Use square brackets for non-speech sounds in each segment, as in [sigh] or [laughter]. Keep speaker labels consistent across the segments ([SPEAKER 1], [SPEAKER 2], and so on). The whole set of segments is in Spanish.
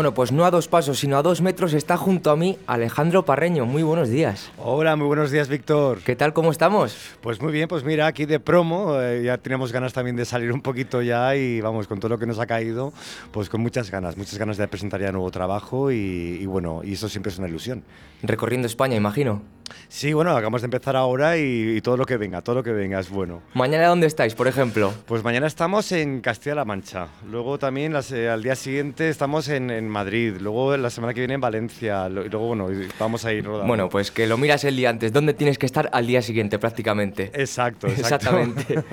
[SPEAKER 1] Bueno, pues no a dos pasos, sino a dos metros está junto a mí Alejandro Parreño. Muy buenos días.
[SPEAKER 2] Hola, muy buenos días, Víctor.
[SPEAKER 1] ¿Qué tal? ¿Cómo estamos?
[SPEAKER 2] Pues muy bien, pues mira, aquí de promo, eh, ya teníamos ganas también de salir un poquito ya y vamos, con todo lo que nos ha caído, pues con muchas ganas, muchas ganas de presentar ya nuevo trabajo y, y bueno, y eso siempre es una ilusión.
[SPEAKER 1] Recorriendo España, imagino.
[SPEAKER 2] Sí, bueno, acabamos de empezar ahora y, y todo lo que venga, todo lo que venga es bueno.
[SPEAKER 1] Mañana, ¿dónde estáis, por ejemplo?
[SPEAKER 2] Pues mañana estamos en Castilla-La Mancha, luego también las, eh, al día siguiente estamos en, en Madrid, luego la semana que viene en Valencia, lo- y luego bueno, vamos a ir rodando.
[SPEAKER 1] Bueno, pues que lo miras el día antes. ¿Dónde tienes que estar al día siguiente, prácticamente?
[SPEAKER 2] Exacto, [laughs] exacto.
[SPEAKER 1] Exactamente.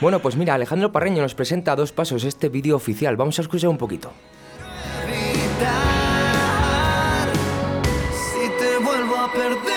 [SPEAKER 1] bueno, pues mira, Alejandro Parreño nos presenta a dos pasos este vídeo oficial. Vamos a escuchar un poquito.
[SPEAKER 3] evitar si te vuelvo a perder,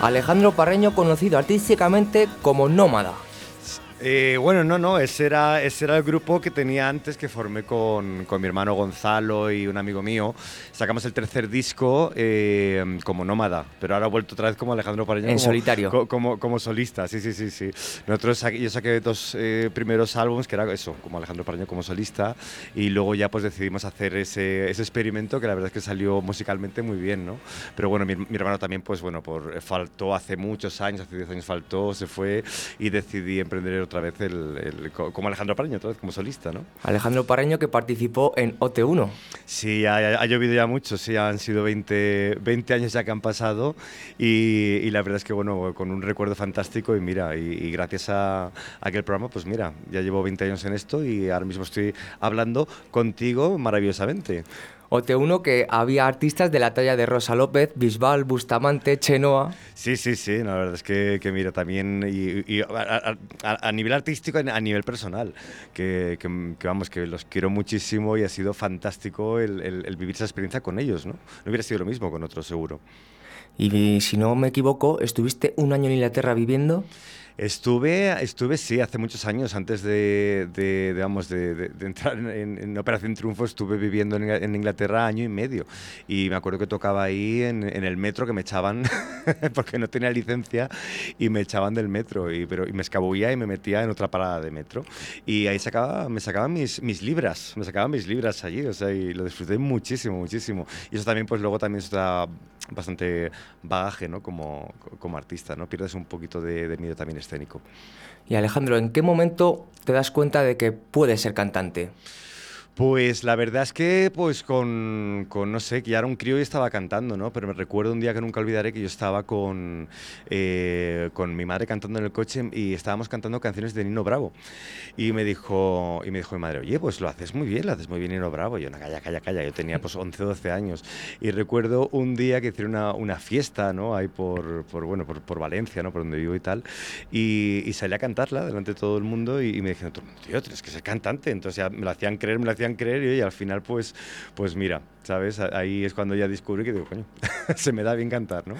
[SPEAKER 1] Alejandro Parreño, conocido artísticamente como Nómada.
[SPEAKER 2] Eh, bueno, no, no, ese era, ese era el grupo que tenía antes que formé con, con mi hermano Gonzalo y un amigo mío. Sacamos el tercer disco eh, como nómada, pero ahora he vuelto otra vez como Alejandro Pareño.
[SPEAKER 1] En
[SPEAKER 2] como-
[SPEAKER 1] solitario.
[SPEAKER 2] co- Como, como solista, sí, sí, sí. sí. Nosotros yo saqué dos eh, primeros álbumes, que era eso, como Alejandro Pareño como solista, y luego ya pues decidimos hacer ese, ese experimento que la verdad es que salió musicalmente muy bien, ¿no? Pero bueno, mi, mi hermano también, pues bueno, por, faltó hace muchos años, hace 10 años faltó, se fue y decidí emprender otra vez el, el- co- como Alejandro Pareño, otra vez como solista, ¿no?
[SPEAKER 1] Alejandro Parreño que participó en OT1.
[SPEAKER 2] Sí, ha, ha- ha llovido ya mucho, sí, han sido 20, 20 años ya que han pasado y, y la verdad es que, bueno, con un recuerdo fantástico y mira, y, y gracias a, a aquel programa, pues mira, ya llevo 20 años en esto y ahora mismo estoy hablando contigo maravillosamente.
[SPEAKER 1] OT1 que había artistas de la talla de Rosa López, Bisbal, Bustamante, Chenoa.
[SPEAKER 2] Sí, sí, sí, la verdad es que, que mira, también y, y a, a- nivel artístico, a nivel personal, que, que- que vamos, que los quiero muchísimo y ha sido fantástico el, el- el vivir esa experiencia con ellos, ¿no? No hubiera sido lo mismo con otros, seguro.
[SPEAKER 1] Y si no me equivoco, estuviste un año en Inglaterra viviendo.
[SPEAKER 2] Estuve, estuve, sí, hace muchos años, antes de, de, vamos, de, de- entrar en, en Operación Triunfo, estuve viviendo en, en Inglaterra año y medio. Y me acuerdo que tocaba ahí en, en el metro, que me echaban, [laughs] porque no tenía licencia, y me echaban del metro. Y, pero, y me escabullía y me metía en otra parada de metro. Y ahí sacaba, me sacaban mis, mis libras, me sacaban mis libras allí, o sea, y lo disfruté muchísimo, muchísimo. Y eso también, pues luego también está bastante bagaje, ¿no? Como, como artista, ¿no? Pierdes un poquito de, de miedo también escénico.
[SPEAKER 1] Y Alejandro, ¿en qué momento te das cuenta de que puedes ser cantante?
[SPEAKER 2] Pues la verdad es que, pues con, con, no sé, que ya era un crío y estaba cantando, ¿no? Pero me recuerdo un día que nunca olvidaré que yo estaba con, eh, con mi madre cantando en el coche y estábamos cantando canciones de Nino Bravo. Y me dijo, y me dijo mi madre, oye, pues lo haces muy bien, lo haces muy bien Nino Bravo. Y yo, no, calla, calla, calla. Yo tenía pues 11 o 12 años. Y recuerdo un día que hicieron una, una fiesta, ¿no? Ahí por, por bueno, por, por Valencia, ¿no? Por donde vivo y tal. Y, salí a cantarla delante de todo el mundo y, y me dijeron, tío, tienes que ser cantante. Entonces ya me lo hacían creer, me lo hacían creer y, oye, al final pues, pues mira, ¿sabes? Ahí es cuando ya descubrí que digo, coño, [laughs] se me da bien cantar, ¿no?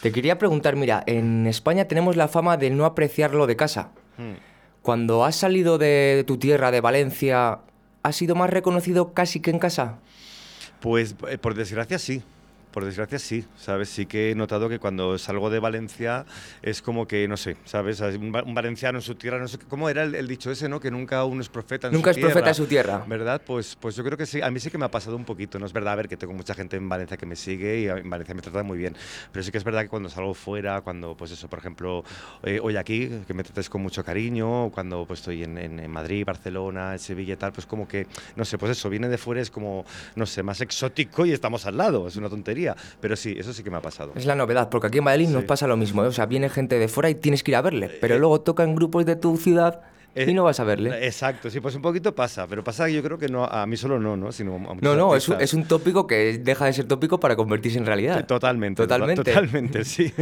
[SPEAKER 1] Te quería preguntar, mira, en España tenemos la fama de no apreciar lo de casa.
[SPEAKER 2] Hmm.
[SPEAKER 1] Cuando has salido de tu tierra, de Valencia, ¿has sido más reconocido casi que en casa?
[SPEAKER 2] Pues eh, por desgracia sí. Por desgracia sí, ¿sabes? Sí que he notado que cuando salgo de Valencia es como que, no sé, ¿sabes? Un, va- un valenciano en su tierra, no sé, ¿cómo era el, el dicho ese, no? Que nunca uno es profeta en
[SPEAKER 1] Nunca
[SPEAKER 2] su
[SPEAKER 1] es profeta
[SPEAKER 2] tierra.
[SPEAKER 1] en su tierra.
[SPEAKER 2] ¿Verdad? Pues, pues yo creo que sí. A mí sí que me ha pasado un poquito, ¿no? Es verdad, a ver, que tengo mucha gente en Valencia que me sigue y en Valencia me trata muy bien. Pero sí que es verdad que cuando salgo fuera, cuando, pues eso, por ejemplo, eh, hoy aquí, que me trates con mucho cariño, cuando pues estoy en, en- en Madrid, Barcelona, en Sevilla y tal, pues como que, no sé, pues eso, viene de fuera, es como, no sé, más exótico y estamos al lado, es una tontería. Pero sí, eso sí que me ha pasado.
[SPEAKER 1] Es la novedad, porque aquí en Valladolid nos pasa lo mismo. ¿eh? O sea, viene gente de fuera y tienes que ir a verle, pero luego tocan grupos de tu ciudad y
[SPEAKER 2] Eh,
[SPEAKER 1] no vas a verle.
[SPEAKER 2] Exacto, sí, pues un poquito pasa, pero pasa que yo creo que no, a mí solo no, ¿no? Sino a
[SPEAKER 1] No, no, es un,
[SPEAKER 2] artistas.
[SPEAKER 1] es un tópico que deja de ser tópico para convertirse en realidad.
[SPEAKER 2] Totalmente,
[SPEAKER 1] Totalmente.
[SPEAKER 2] Totalmente, [laughs] sí.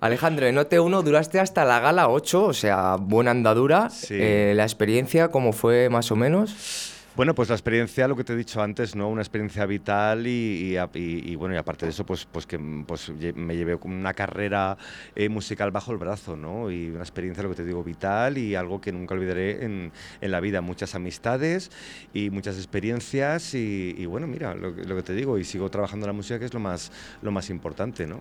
[SPEAKER 1] Alejandro, en OT1 duraste hasta la gala 8, o sea, buena andadura.
[SPEAKER 2] Sí.
[SPEAKER 1] Eh, la experiencia, ¿cómo fue más o menos?
[SPEAKER 2] Bueno, pues la experiencia, lo que te he dicho antes, ¿no? Una experiencia vital y, y bueno, y aparte de eso, pues, pues que pues, me llevé una carrera eh, musical bajo el brazo, ¿no? Y una experiencia, lo que te digo, vital y algo que nunca olvidaré en, en la vida. Muchas amistades y muchas experiencias y, bueno, mira, lo, lo que te digo, y sigo trabajando en la música, que es lo más, lo más importante, ¿no?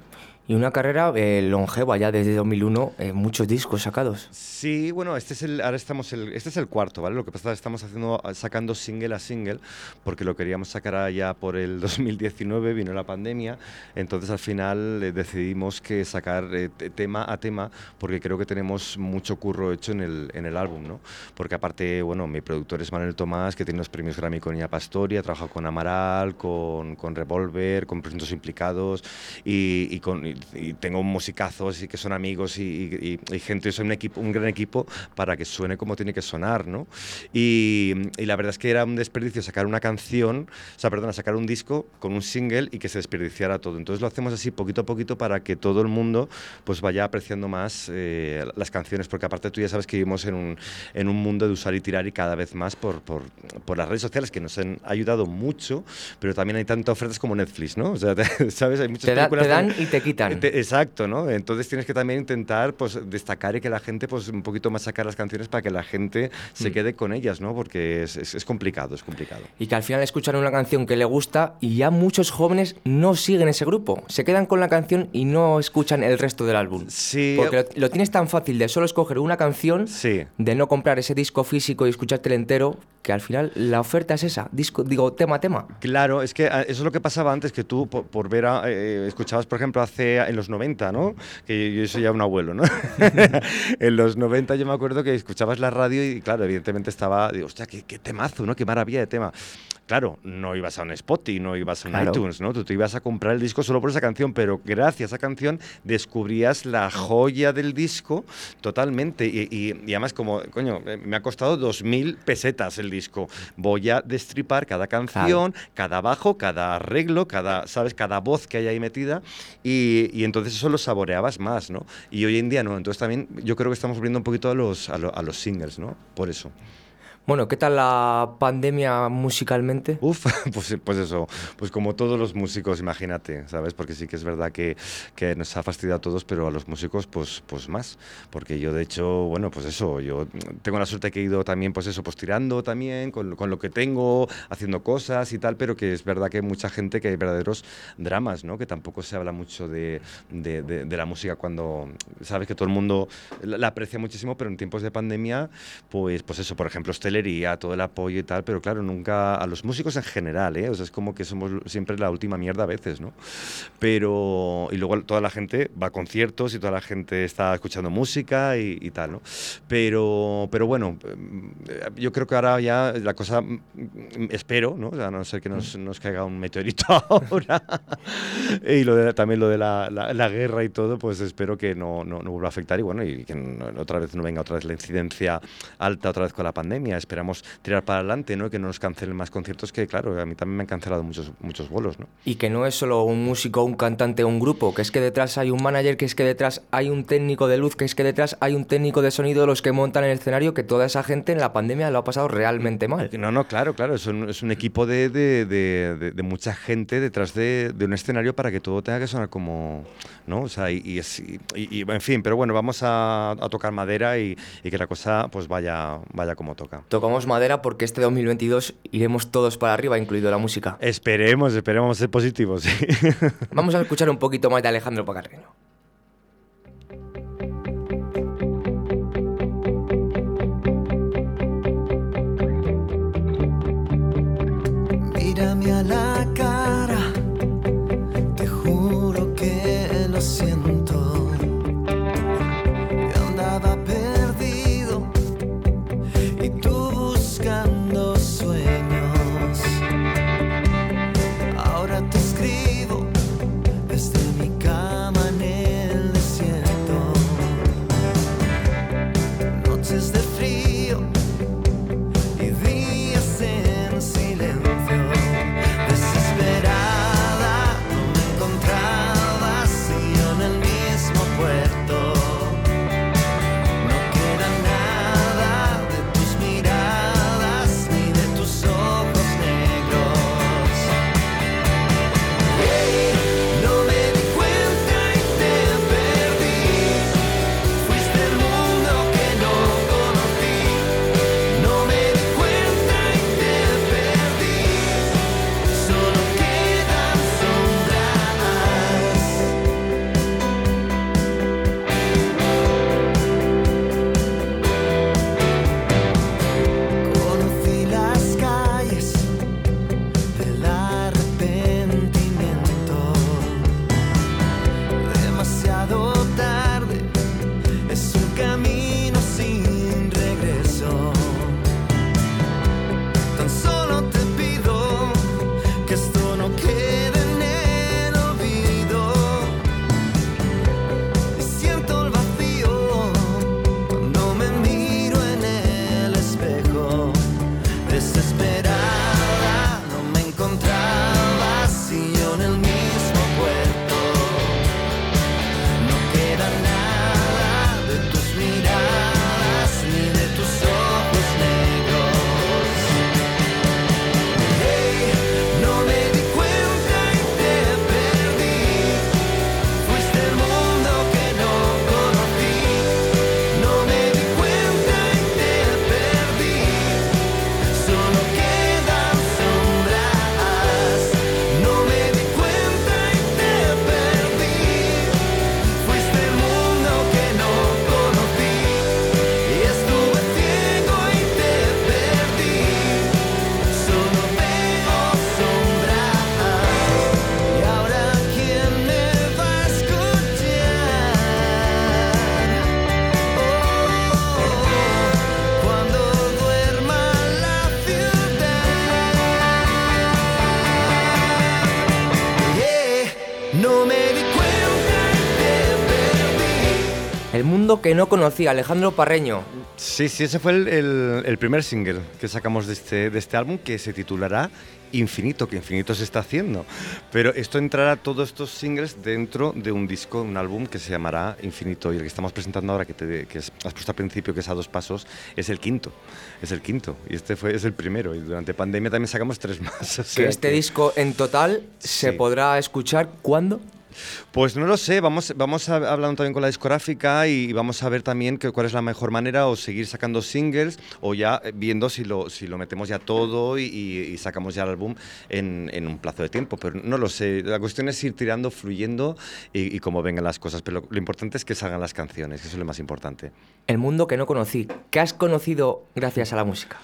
[SPEAKER 1] Y una carrera eh, longeva ya desde 2001, eh, muchos discos sacados.
[SPEAKER 2] Sí, bueno, este es el, ahora estamos este es el cuarto, ¿vale? Lo que pasa es que estamos haciendo, sacando single a single, porque lo queríamos sacar allá por el [laughs] 2019, vino la pandemia, entonces al final eh, decidimos que sacar eh, te- tema a tema, porque creo que tenemos mucho curro hecho en el, en el álbum, ¿no? Porque aparte, bueno, mi productor es Manuel Tomás, que tiene los premios Grammy con Ina Pastori, ha trabajado con Amaral, con, con Revolver, con Presuntos Implicados, y, y con, y, y tengo musicazos y que son amigos y, y- y- y gente, soy un, equipo, un gran equipo para que suene como tiene que sonar, ¿no? Y, y la verdad es que era un desperdicio sacar una canción, o sea, perdona, sacar un disco con un single y que se desperdiciara todo. Entonces lo hacemos así poquito a poquito para que todo el mundo pues vaya apreciando más eh, las canciones, porque aparte tú ya sabes que vivimos en un, en un mundo de usar y tirar y cada vez más por, por, por las redes sociales que nos han ayudado mucho, pero también hay tantas ofertas como Netflix, ¿no? O sea, te- [laughs] ¿sabes? Hay muchas
[SPEAKER 1] Te, da- te dan
[SPEAKER 2] también-
[SPEAKER 1] y te quitan.
[SPEAKER 2] Te- exacto, ¿no? Entonces tienes que también intentar pues, destacar y que la gente pues un poquito más sacar las canciones para que la gente se
[SPEAKER 1] Mm.
[SPEAKER 2] quede con ellas, ¿no? Porque es, es- es complicado, es complicado.
[SPEAKER 1] Y que al final escuchan una canción que le gusta y ya muchos jóvenes no siguen ese grupo. Se quedan con la canción y no escuchan el resto del álbum.
[SPEAKER 2] Sí,
[SPEAKER 1] Porque lo, lo tienes tan fácil de solo escoger una canción,
[SPEAKER 2] sí.
[SPEAKER 1] de no comprar ese disco físico y escuchártelo entero, que al final la oferta es esa, disco, digo, tema a tema.
[SPEAKER 2] Claro, es que ah, eso es lo que pasaba antes, que tú por, por ver, a- eh, escuchabas, por ejemplo, hace en los 90, ¿no? Que yo, yo soy ya un abuelo, ¿no? [laughs] [laughs] en los 90 yo me acuerdo que escuchabas la radio y, claro, evidentemente estaba, digo, hostia, qué, qué temazo, ¿no? Qué maravilla de tema. Claro, no ibas a un Spotify, no ibas a un
[SPEAKER 1] Claro.
[SPEAKER 2] iTunes, ¿no? Tú te ibas a comprar el disco solo por esa canción, pero gracias a esa canción descubrías la joya del disco totalmente. Y, y- y además, como, coño, eh, me ha costado 2.000 pesetas el disco. Voy a destripar cada canción, cada bajo, cada arreglo, cada, ¿sabes? Cada voz que hay ahí metida. Y, y entonces eso lo saboreabas más, ¿no? Y hoy en día no. Entonces también yo creo que estamos volviendo un poquito a los, a, lo- a los singles, ¿no? Por eso.
[SPEAKER 1] Bueno, ¿qué tal la pandemia musicalmente?
[SPEAKER 2] Uf, [laughs] pues, pues eso, pues como todos los músicos, imagínate, ¿sabes? Porque sí que es verdad que, que nos ha fastidiado a todos, pero a los músicos pues, pues más. Porque yo de hecho, bueno, pues eso, yo tengo la suerte que he ido también, pues eso, pues tirando también con, con lo que tengo, haciendo cosas y tal, pero que es verdad que hay mucha gente que hay verdaderos dramas, ¿no? Que tampoco se habla mucho de, de, de- de la música cuando, sabes que todo el mundo la, la aprecia muchísimo, pero en tiempos de pandemia, pues, pues eso, por ejemplo, hostelería, todo el apoyo y tal, pero claro, nunca a los músicos en general, ¿eh? O sea, es como que somos siempre la última mierda a veces, ¿no? Pero, y luego toda la gente va a conciertos y toda la gente está escuchando música y, y tal, ¿no? Pero, pero bueno, eh, yo creo que ahora ya la cosa, mm, espero, ¿no? O sea, a no ser que nos, nos caiga un meteorito [laughs] ahora, y lo de- también lo de la, la- la guerra y todo, pues espero que no, no, no vuelva a afectar y bueno, y que no- otra vez no venga otra vez la incidencia alta otra vez con la pandemia. Esperamos tirar para adelante, ¿no? Y que no nos cancelen más conciertos, que claro, a mí también me han cancelado muchos, muchos bolos, ¿no?
[SPEAKER 1] Y que no es solo un músico, un cantante o un grupo, que es que detrás hay un manager, que es que detrás hay un técnico de luz, que es que detrás hay un técnico de sonido, los que montan el escenario, que toda esa gente en la pandemia lo ha pasado realmente mal.
[SPEAKER 2] No, no, claro, claro, es un, es un equipo de, de, de, de, mucha gente detrás de, un escenario para que todo tenga que sonar como, ¿no? O sea, y, y, es, y en fin, pero bueno, vamos a, a tocar madera y, que la cosa pues vaya, vaya como toca.
[SPEAKER 1] Tocamos madera porque este 2022 iremos todos para arriba, incluido la música.
[SPEAKER 2] Esperemos, esperemos ser positivos. Sí. [laughs]
[SPEAKER 1] Vamos a escuchar un poquito más de Alejandro Pacarreño.
[SPEAKER 3] Mírame a la cara, El mundo que no
[SPEAKER 1] conocía, Alejandro Parreño.
[SPEAKER 2] Sí, sí, ese fue el, el- el primer single que sacamos de este, de este álbum que se titulará Infinito, que Infinito se está haciendo. Pero esto entrará todos estos singles dentro de un disco, un álbum que se llamará Infinito. Y el que estamos presentando ahora, que, te, que has puesto al principio, que es a dos pasos, es el quinto. Es el quinto. Y este fue, es el primero. Y durante pandemia también sacamos tres más. [laughs] o
[SPEAKER 1] Que este
[SPEAKER 2] que-
[SPEAKER 1] disco en total se podrá escuchar cuándo.
[SPEAKER 2] Pues no lo sé, vamos, vamos a, hablando también con la discográfica y, vamos a ver también que, cuál es la mejor manera o seguir sacando singles o ya eh, viendo si lo, si lo metemos ya todo y, y- sacamos ya el álbum en, en un plazo de tiempo. Pero no lo sé, la cuestión es ir tirando, fluyendo y, y cómo vengan las cosas. Pero lo, lo importante es que salgan las canciones, que eso es lo más importante.
[SPEAKER 1] El mundo que no conocí. ¿Qué has conocido gracias a la música?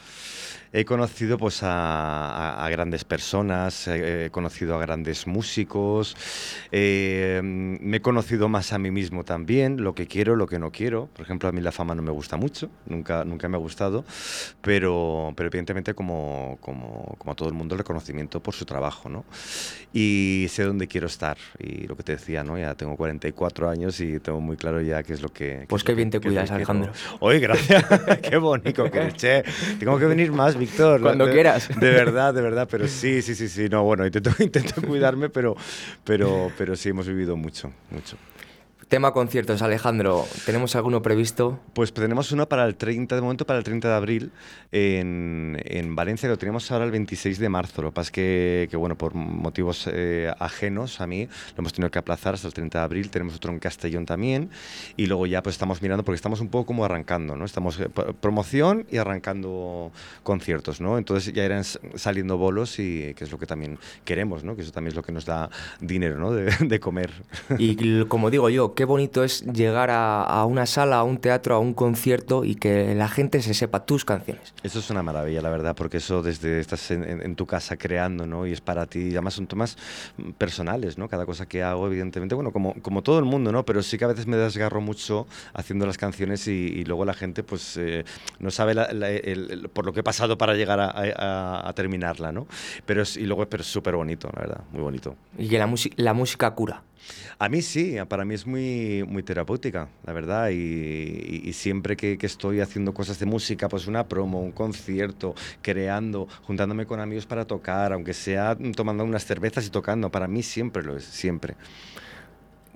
[SPEAKER 2] He conocido pues a, a- a grandes personas, he, he conocido a grandes músicos, eh, me he conocido más a mí mismo también, lo que quiero, lo que no quiero. Por ejemplo, a mí la fama no me gusta mucho, nunca, nunca me ha gustado, pero, pero evidentemente como, como, como a todo el mundo el reconocimiento por su trabajo, ¿no? Y sé dónde quiero estar y lo que te decía, ¿no? Ya tengo 44 años y tengo muy claro ya qué es lo que... qué
[SPEAKER 1] Pues
[SPEAKER 2] es
[SPEAKER 1] qué bien te cuidas. Alejandro.
[SPEAKER 2] Oye, gracias. [laughs] qué bonito que che. Tengo que venir más, Víctor.
[SPEAKER 1] Cuando
[SPEAKER 2] De-
[SPEAKER 1] quieras. [laughs]
[SPEAKER 2] De verdad, de verdad. Pero sí, sí, sí, sí. No, bueno, intento, [laughs] intento cuidarme, pero, pero, pero sí hemos vivido mucho, mucho.
[SPEAKER 1] Tema conciertos, Alejandro. ¿Tenemos alguno previsto?
[SPEAKER 2] Pues tenemos uno para el 30, de momento para el 30 de abril en, en Valencia, lo teníamos ahora el 26 de marzo. Lo que pasa es que, que, bueno, por motivos eh, ajenos a mí, lo hemos tenido que aplazar hasta el 30 de abril. Tenemos otro en Castellón también. Y luego ya pues estamos mirando, porque estamos un poco como arrancando, ¿no? Estamos eh, promoción y arrancando conciertos, ¿no? Entonces ya irán saliendo bolos y que es lo que también queremos, ¿no? Que eso también es lo que nos da dinero, ¿no? De, [laughs] de comer.
[SPEAKER 1] Y como digo yo, qué bonito es llegar a, a una sala, a un teatro, a un concierto y que la gente se sepa tus canciones.
[SPEAKER 2] Eso es una maravilla, la verdad, porque eso desde estás en, tu casa creando, ¿no? Y es para ti, y además son temas personales, ¿no? Cada cosa que hago, evidentemente, bueno, como, como todo el mundo, ¿no? Pero sí que a veces me desgarro mucho haciendo las canciones y, y luego la gente, pues, eh, no sabe la- la- el- el- por lo que he pasado para llegar a, a- a terminarla, ¿no? Pero es, y luego es súper bonito, la verdad, muy bonito.
[SPEAKER 1] Y que la música cura.
[SPEAKER 2] A mí sí, para mí es muy, muy terapéutica, la verdad, y, siempre que estoy haciendo cosas de música, pues una promo, un concierto, creando, juntándome con amigos para tocar, aunque sea tomando unas cervezas y tocando, para mí siempre lo es, siempre.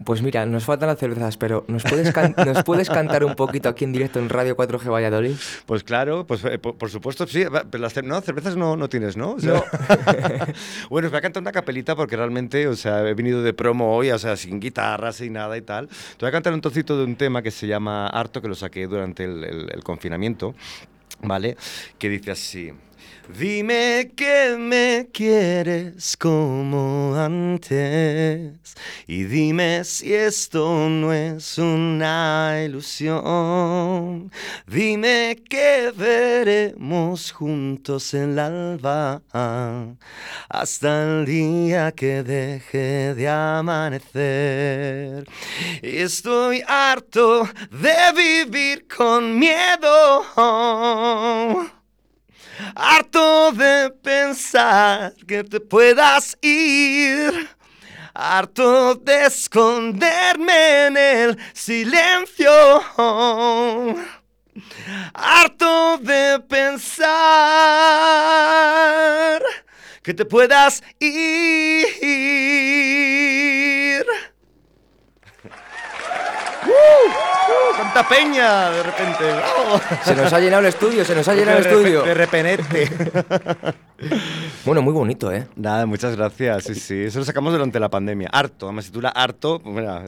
[SPEAKER 1] Pues mira, nos faltan las cervezas, pero ¿nos puedes, can- [laughs] ¿nos puedes cantar un poquito aquí en directo en Radio 4G Valladolid?
[SPEAKER 2] Pues claro, pues eh, por, por supuesto, sí, pero las cer- no, cervezas no, no tienes, ¿no? O sea, [laughs] bueno, os voy a cantar una capelita porque realmente, o sea, he venido de promo hoy, o sea, sin guitarra, sin nada y tal. Te voy a cantar un trocito de un tema que se llama Harto, que lo saqué durante el, el- el confinamiento, ¿vale? Que dice así. Dime que me quieres como antes y dime si esto no es una ilusión. Dime que veremos juntos el alba hasta el día que deje de amanecer. Estoy harto de vivir con miedo. Harto de pensar que te puedas ir. Harto de esconderme en el silencio. Harto de pensar que te puedas ir. ¡Cuánta peña! De repente. ¡Bravo!
[SPEAKER 1] Se nos ha llenado el estudio, se nos ha llenado el estudio.
[SPEAKER 2] De repente.
[SPEAKER 1] Bueno, muy bonito, ¿eh?
[SPEAKER 2] Nada, muchas gracias. Sí, sí. Eso lo sacamos durante la pandemia. Harto, además se titula Harto. pues mira.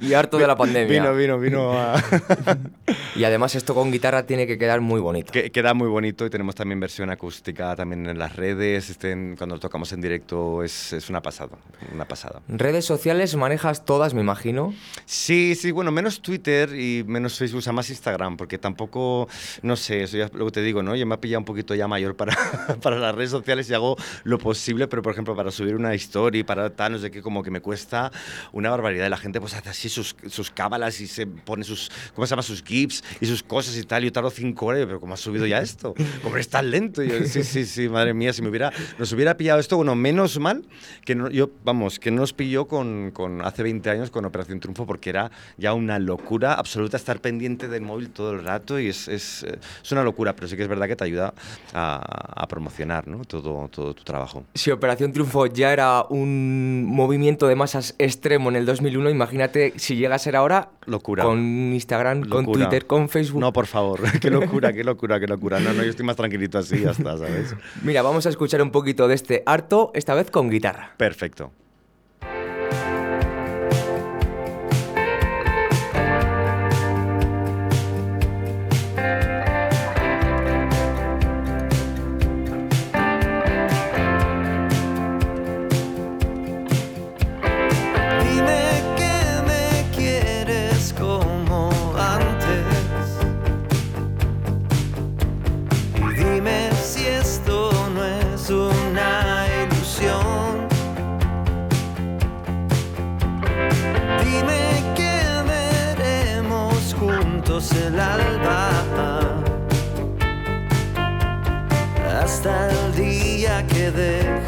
[SPEAKER 1] Y harto de la pandemia.
[SPEAKER 2] Vino, vino, vino a... [laughs]
[SPEAKER 1] Y además esto con guitarra tiene que quedar muy bonito.
[SPEAKER 2] que, queda muy bonito y tenemos también versión acústica también en las redes. Estén, cuando lo tocamos en directo es, es una pasada. Una pasada.
[SPEAKER 1] Redes sociales manejas todas, me imagino.
[SPEAKER 2] Sí, sí, bueno, menos Twitter y menos Facebook, o sea, más Instagram, porque tampoco, no sé, eso ya lo que te digo, ¿no? Yo me he pillado un poquito ya mayor para, [laughs] para las redes sociales y hago lo posible, pero por ejemplo, para subir una story, para tal, no sé qué, como que me cuesta una barbaridad. La gente pues hace así sus, sus cábalas y se pone sus, ¿cómo se llama? Sus gifs y sus cosas y tal. Yo tardo cinco horas, pero ¿cómo has subido ya esto? ¿Cómo eres tan lento? Y yo, sí, sí, sí, madre mía, si me hubiera, nos hubiera pillado esto, bueno, menos mal que no, yo, vamos, que no nos pilló con, con hace 20 años con Operación Triunfo porque era ya una locura absoluta estar pendiente del móvil todo el rato y es, es, eh, es una locura, pero sí que es verdad que te ayuda a, a promocionar ¿no? todo, todo tu trabajo.
[SPEAKER 1] Si Operación Triunfo ya era un movimiento de masas extremo en el 2001, imagínate si llega a ser ahora
[SPEAKER 2] Locura.
[SPEAKER 1] con Instagram, con. Twitter, con Facebook.
[SPEAKER 2] No, por favor, [laughs] qué locura, qué locura, qué locura. No, no, yo estoy más tranquilito así, ya está, ¿sabes?
[SPEAKER 1] Mira, vamos a escuchar un poquito de este harto, esta vez con guitarra.
[SPEAKER 2] Perfecto.
[SPEAKER 3] El alba. Hasta el día que de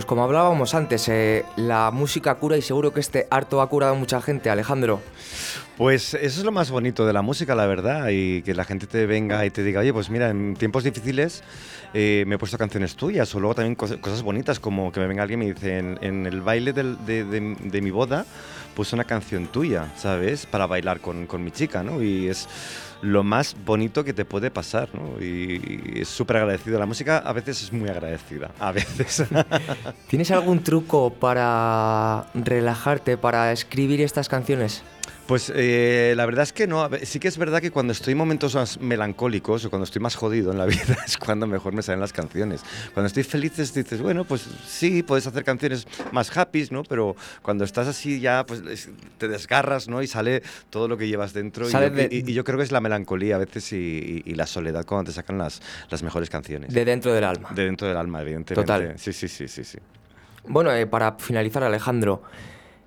[SPEAKER 1] pues como hablábamos antes, eh, la música cura y seguro que este harto ha curado a mucha gente, Alejandro.
[SPEAKER 2] Pues eso es lo más bonito de la música, la verdad, y que la gente te venga y te diga, oye, pues mira, en tiempos difíciles eh, me he puesto canciones tuyas, o luego también cos- cosas bonitas, como que me venga alguien y me dice, en, el baile de, mi boda, puse una canción tuya, ¿sabes? Para bailar con mi chica, ¿no? Y es lo más bonito que te puede pasar, ¿no? Y, es súper agradecido. La música a veces es muy agradecida, a veces. [laughs]
[SPEAKER 1] ¿Tienes algún truco para relajarte, para escribir estas canciones?
[SPEAKER 2] Pues eh, la verdad es que no. Sí que es verdad que cuando estoy en momentos más melancólicos o cuando estoy más jodido en la [laughs] vida es cuando mejor me salen las canciones. Cuando estoy feliz dices, bueno, pues sí, puedes hacer canciones más happy, ¿no? Pero cuando estás así ya, pues es- te desgarras, ¿no? Y sale todo lo que llevas dentro. Y
[SPEAKER 1] Sale
[SPEAKER 2] yo,
[SPEAKER 1] de-
[SPEAKER 2] y- y yo creo que es la melancolía a veces y la soledad cuando te sacan las, las mejores canciones.
[SPEAKER 1] De dentro del alma.
[SPEAKER 2] De dentro del alma, evidentemente.
[SPEAKER 1] Total.
[SPEAKER 2] Sí, sí, sí, sí, sí.
[SPEAKER 1] Bueno, eh, para finalizar, Alejandro,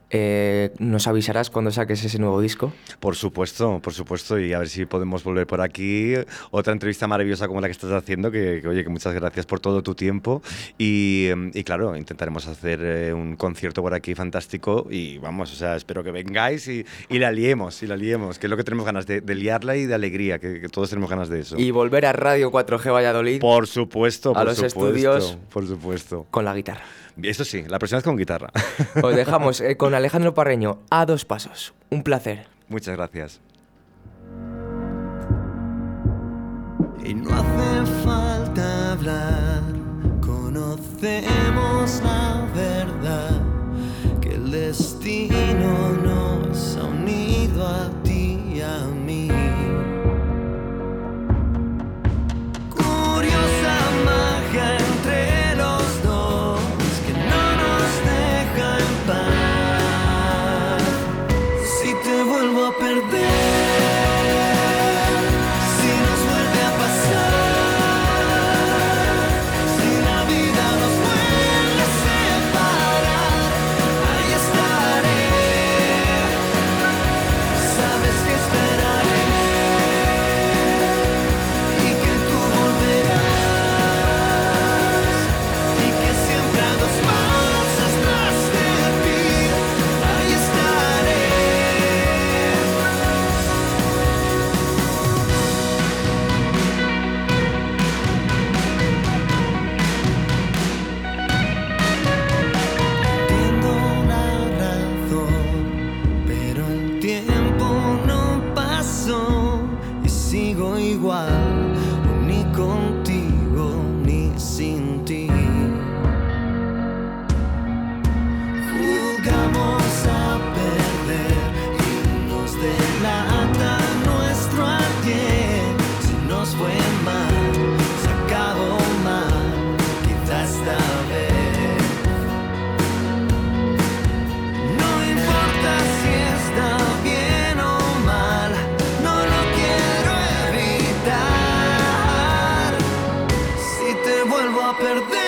[SPEAKER 1] eh, ¿nos avisarás cuando saques ese nuevo disco?
[SPEAKER 2] Por supuesto, por supuesto, y a ver si podemos volver por aquí. Otra entrevista maravillosa como la que estás haciendo, que, que, oye, que muchas gracias por todo tu tiempo. Y, y claro, intentaremos hacer eh, un concierto por aquí fantástico y vamos, o sea, espero que vengáis y, y la liemos, y la liemos, que es lo que tenemos ganas de, de liarla y de alegría, que, que todos tenemos ganas de eso.
[SPEAKER 1] Y volver a Radio 4G Valladolid
[SPEAKER 2] por supuesto,
[SPEAKER 1] a
[SPEAKER 2] por
[SPEAKER 1] los
[SPEAKER 2] supuesto,
[SPEAKER 1] estudios.
[SPEAKER 2] Por supuesto.
[SPEAKER 1] con la guitarra.
[SPEAKER 2] Eso sí, la próxima vez con guitarra. [laughs]
[SPEAKER 1] Os dejamos eh, con Alejandro Parreño a dos pasos. Un placer.
[SPEAKER 2] Muchas gracias.
[SPEAKER 3] Y no hace falta hablar, conocemos la verdad, perder.